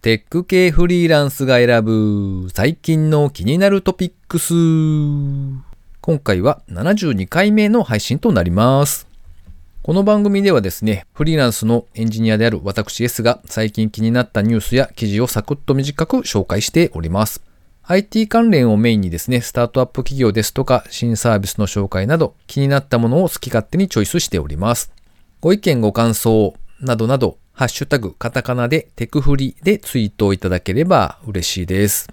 テック系フリーランスが選ぶ最近の気になるトピックス。今回は72回目の配信となります。この番組ではですね、フリーランスのエンジニアである私 S が最近気になったニュースや記事をサクッと短く紹介しております。IT 関連をメインにですね、スタートアップ企業ですとか新サービスの紹介など気になったものを好き勝手にチョイスしております。ご意見ご感想などなど、ハッシュタグカタカナでテクフリでツイートをいただければ嬉しいです。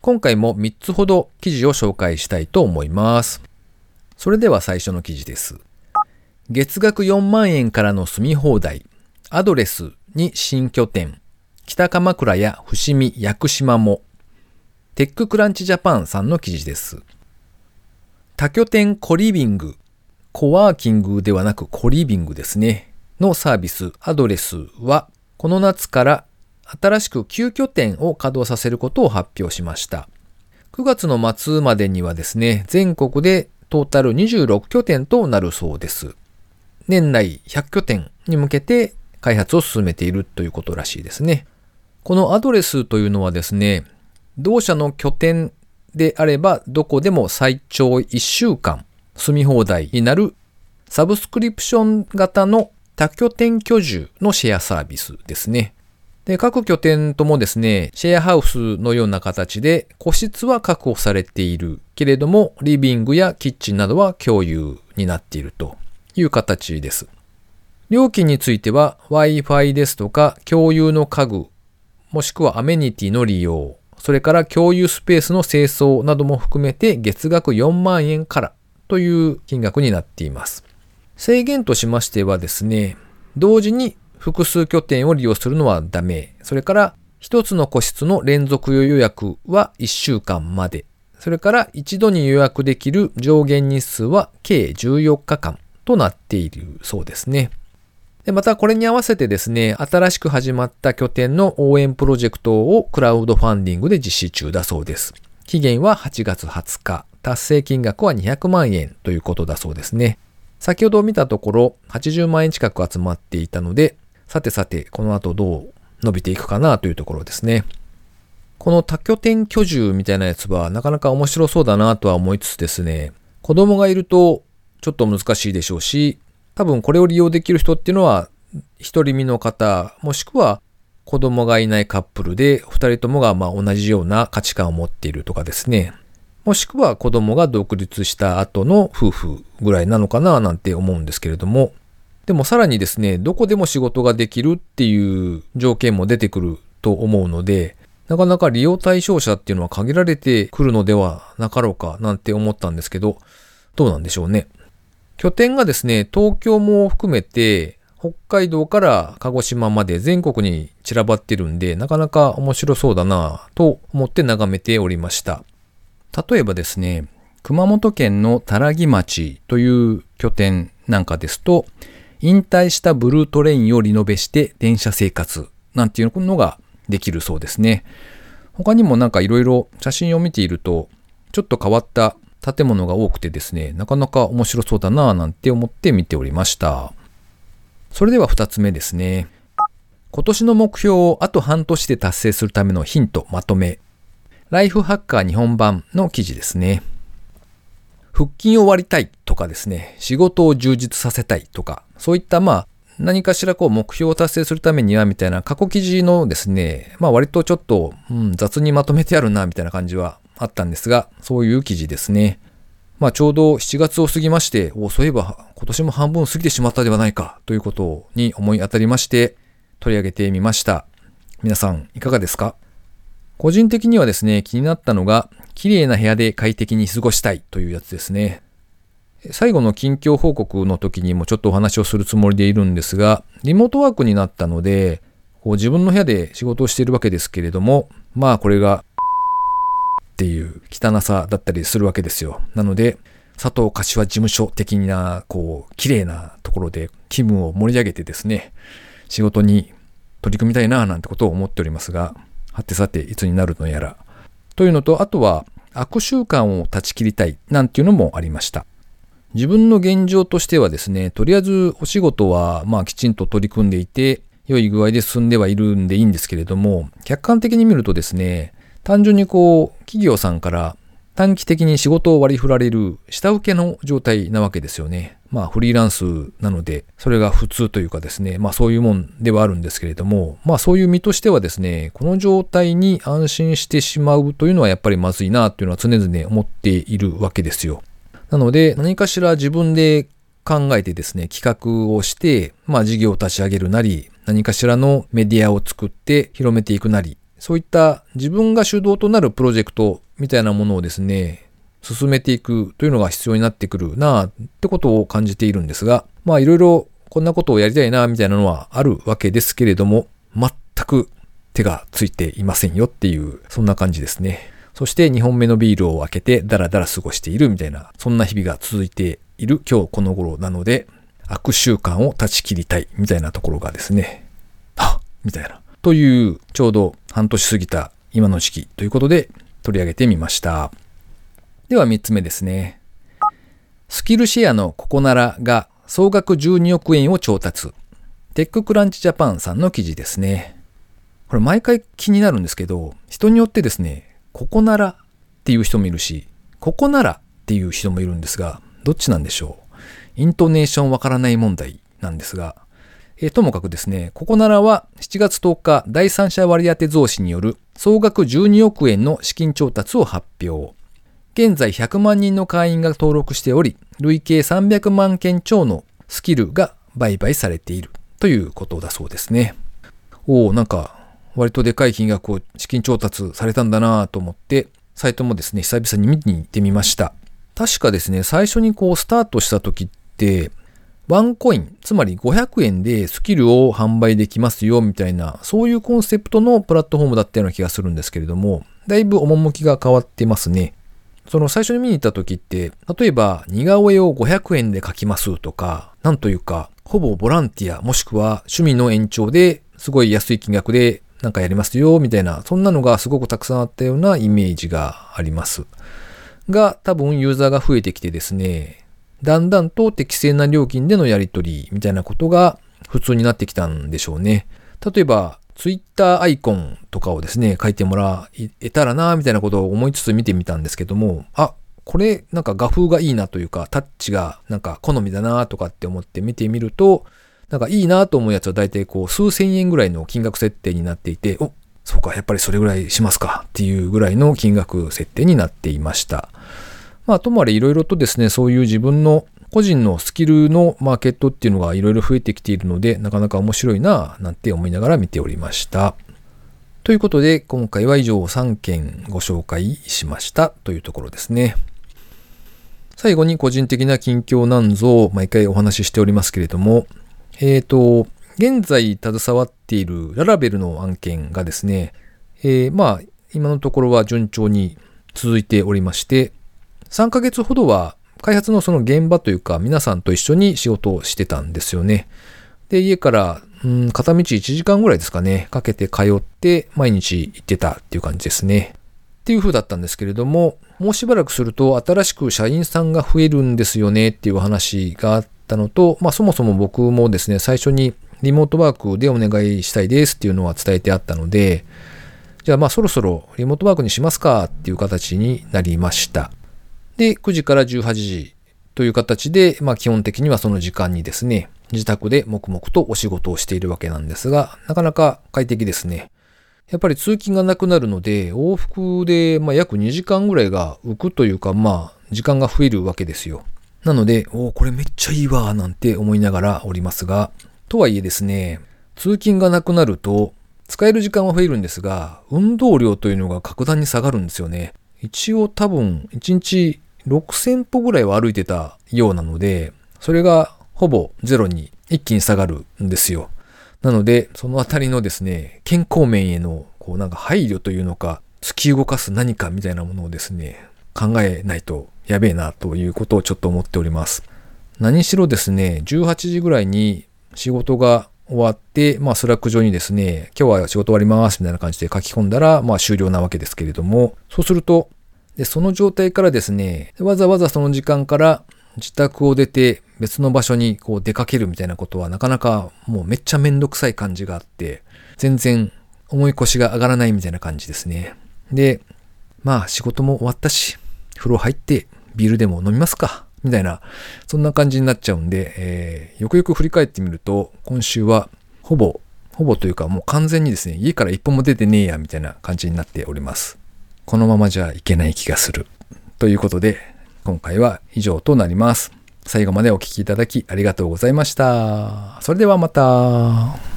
今回も3つほど記事を紹介したいと思います。それでは最初の記事です。月額4万円からの住み放題、アドレスに新拠点、北鎌倉や伏見、屋久島も、テッククランチジャパンさんの記事です。多拠点コリビング、コワーキングではなくコリビングですね、のサービス、アドレスは、この夏から新しく9拠点を稼働させることを発表しました。9月の末までにはですね、全国でトータル26拠点となるそうです。年内100拠点に向けて開発を進めているということらしいですね。このアドレスというのはですね、同社の拠点であればどこでも最長1週間住み放題になるサブスクリプション型の多拠点居住のシェアサービスですね。で、各拠点ともですね、シェアハウスのような形で個室は確保されているけれども、リビングやキッチンなどは共有になっているという形です。料金については Wi-Fi ですとか共有の家具、もしくはアメニティの利用、それから共有スペースの清掃なども含めて月額4万円からという金額になっています。制限としましてはですね、同時に複数拠点を利用するのはダメ。それから一つの個室の連続予約は1週間まで。それから一度に予約できる上限日数は計14日間となっているそうですね。でまたこれに合わせてですね、新しく始まった拠点の応援プロジェクトをクラウドファンディングで実施中だそうです。期限は8月20日。達成金額は200万円ということだそうですね。先ほど見たところ80万円近く集まっていたので、さてさてこの後どう伸びていくかなというところですね。この多拠点居住みたいなやつはなかなか面白そうだなとは思いつつですね、子供がいるとちょっと難しいでしょうし、多分これを利用できる人っていうのは、一人身の方、もしくは子供がいないカップルで、二人ともがまあ同じような価値観を持っているとかですね。もしくは子供が独立した後の夫婦ぐらいなのかななんて思うんですけれども、でもさらにですね、どこでも仕事ができるっていう条件も出てくると思うので、なかなか利用対象者っていうのは限られてくるのではなかろうかなんて思ったんですけど、どうなんでしょうね。拠点がですね、東京も含めて、北海道から鹿児島まで全国に散らばってるんで、なかなか面白そうだなぁと思って眺めておりました。例えばですね、熊本県の多良木町という拠点なんかですと、引退したブルートレインをリノベして電車生活なんていうのができるそうですね。他にもなんかいろいろ写真を見ていると、ちょっと変わった建物が多くてですね、なかなか面白そうだなぁなんて思って見ておりました。それでは二つ目ですね。今年の目標をあと半年で達成するためのヒントまとめ。ライフハッカー日本版の記事ですね。腹筋を割りたいとかですね、仕事を充実させたいとか、そういったまあ何かしらこう目標を達成するためにはみたいな過去記事のですね、まあ割とちょっと、うん、雑にまとめてあるなみたいな感じはあったんですが、そういう記事ですね。まあちょうど7月を過ぎまして、おそういえば今年も半分過ぎてしまったではないかということに思い当たりまして取り上げてみました。皆さんいかがですか？個人的にはですね、気になったのが、綺麗な部屋で快適に過ごしたいというやつですね。最後の近況報告の時にもちょっとお話をするつもりでいるんですが、リモートワークになったので、こう自分の部屋で仕事をしているわけですけれども、まあこれがっていう汚さだったりするわけですよ。なので、佐藤柏事務所的な、こう、綺麗なところで気分を盛り上げてですね、仕事に取り組みたいななんてことを思っておりますが、はてさていつになるのやら。というのと、あとは悪習慣を断ち切りたいなんていうのもありました。自分の現状としてはですね、とりあえずお仕事はまあきちんと取り組んでいて、良い具合で進んではいるんでいいんですけれども、客観的に見るとですね、単純にこう、企業さんから短期的に仕事を割り振られる下請けの状態なわけですよね。まあフリーランスなので、それが普通というかですね、まあそういうもんではあるんですけれども、まあそういう身としてはですね、この状態に安心してしまうというのはやっぱりまずいなというのは常々思っているわけですよ。なので何かしら自分で考えてですね、企画をして、まあ事業を立ち上げるなり、何かしらのメディアを作って広めていくなり、そういった自分が主導となるプロジェクトみたいなものをですね、進めていくというのが必要になってくるなってことを感じているんですが、まあいろいろこんなことをやりたいなみたいなのはあるわけですけれども、全く手がついていませんよっていう、そんな感じですね。そして2本目のビールを開けてダラダラ過ごしているみたいな、そんな日々が続いている今日この頃なので、悪習慣を断ち切りたいみたいなところがですね、はっみたいな。という、ちょうど半年過ぎた今の時期ということで取り上げてみました。では3つ目ですね。スキルシェアのココナラが総額12億円を調達。テッククランチジャパンさんの記事ですね。これ毎回気になるんですけど、人によってですね、ココナラっていう人もいるし、ココナラっていう人もいるんですが、どっちなんでしょう？イントネーションわからない問題なんですが、えー、ともかくですね、ココナラは7月10日第三者割当増資による総額12億円の資金調達を発表。現在100万人の会員が登録しており、累計300万件超のスキルが売買されているということだそうですね。おお、なんか割とでかい金額を資金調達されたんだなぁと思って、サイトもですね、久々に見に行ってみました。確かですね、最初にこうスタートした時って、ワンコイン、つまり500円でスキルを販売できますよみたいな、そういうコンセプトのプラットフォームだったような気がするんですけれども、だいぶ趣が変わってますね。その最初に見に行った時って、例えば似顔絵を500円で描きますとか、なんというか、ほぼボランティアもしくは趣味の延長ですごい安い金額でなんかやりますよみたいな、そんなのがすごくたくさんあったようなイメージがあります。が多分ユーザーが増えてきてですね、だんだんと適正な料金でのやり取りみたいなことが普通になってきたんでしょうね。例えば、ツイッターアイコンとかをですね、書いてもらえたらな、みたいなことを思いつつ見てみたんですけども、あ、これなんか画風がいいなというか、タッチがなんか好みだなとかって思って見てみると、なんかいいなと思うやつは大体こう数千円ぐらいの金額設定になっていて、お、そうか、やっぱりそれぐらいしますかっていうぐらいの金額設定になっていました。まあ、ともあれいろいろとですね、そういう自分の個人のスキルのマーケットっていうのがいろいろ増えてきているので、なかなか面白いななんて思いながら見ておりました。ということで、今回は以上3件ご紹介しましたというところですね。最後に個人的な近況なんぞを毎回お話ししておりますけれども、えっ、ー、と、現在携わっているララベルの案件がですね、えー、まあ、今のところは順調に続いておりまして、3ヶ月ほどは開発のその現場というか皆さんと一緒に仕事をしてたんですよね。で、家から、うん、片道1時間ぐらいですかね、かけて通って毎日行ってたっていう感じですね。っていう風だったんですけれども、もうしばらくすると新しく社員さんが増えるんですよねっていう話があったのと、まあそもそも僕もですね、最初にリモートワークでお願いしたいですっていうのは伝えてあったので、じゃあまあそろそろリモートワークにしますかっていう形になりました。で、9時から18時という形で、まあ基本的にはその時間にですね、自宅で黙々とお仕事をしているわけなんですが、なかなか快適ですね。やっぱり通勤がなくなるので、往復で、まあ、約2時間ぐらいが浮くというか、まあ、時間が増えるわけですよ。なので、おこれめっちゃいいわ、なんて思いながらおりますが、とはいえですね、通勤がなくなると、使える時間は増えるんですが、運動量というのが格段に下がるんですよね。一応多分、1日6000歩ぐらいは歩いてたようなので、それがほぼゼロに一気に下がるんですよ。なので、そのあたりのですね、健康面への、こうなんか配慮というのか、突き動かす何かみたいなものをですね、考えないとやべえなということをちょっと思っております。何しろですね、18時ぐらいに仕事が終わって、まあ Slack 上にですね、今日は仕事終わりますみたいな感じで書き込んだら、まあ終了なわけですけれども、そうすると、で、その状態からですね、わざわざその時間から自宅を出て別の場所にこう出かけるみたいなことはなかなかもうめっちゃめんどくさい感じがあって、全然重い腰が上がらないみたいな感じですね。で、まあ仕事も終わったし、風呂入ってビールでも飲みますか。みたいな、そんな感じになっちゃうんで、えー、よくよく振り返ってみると、今週はほぼ、ほぼというかもう完全にですね、家から一歩も出てねえや、みたいな感じになっております。このままじゃいけない気がする。ということで、今回は以上となります。最後までお聴きいただきありがとうございました。それではまた。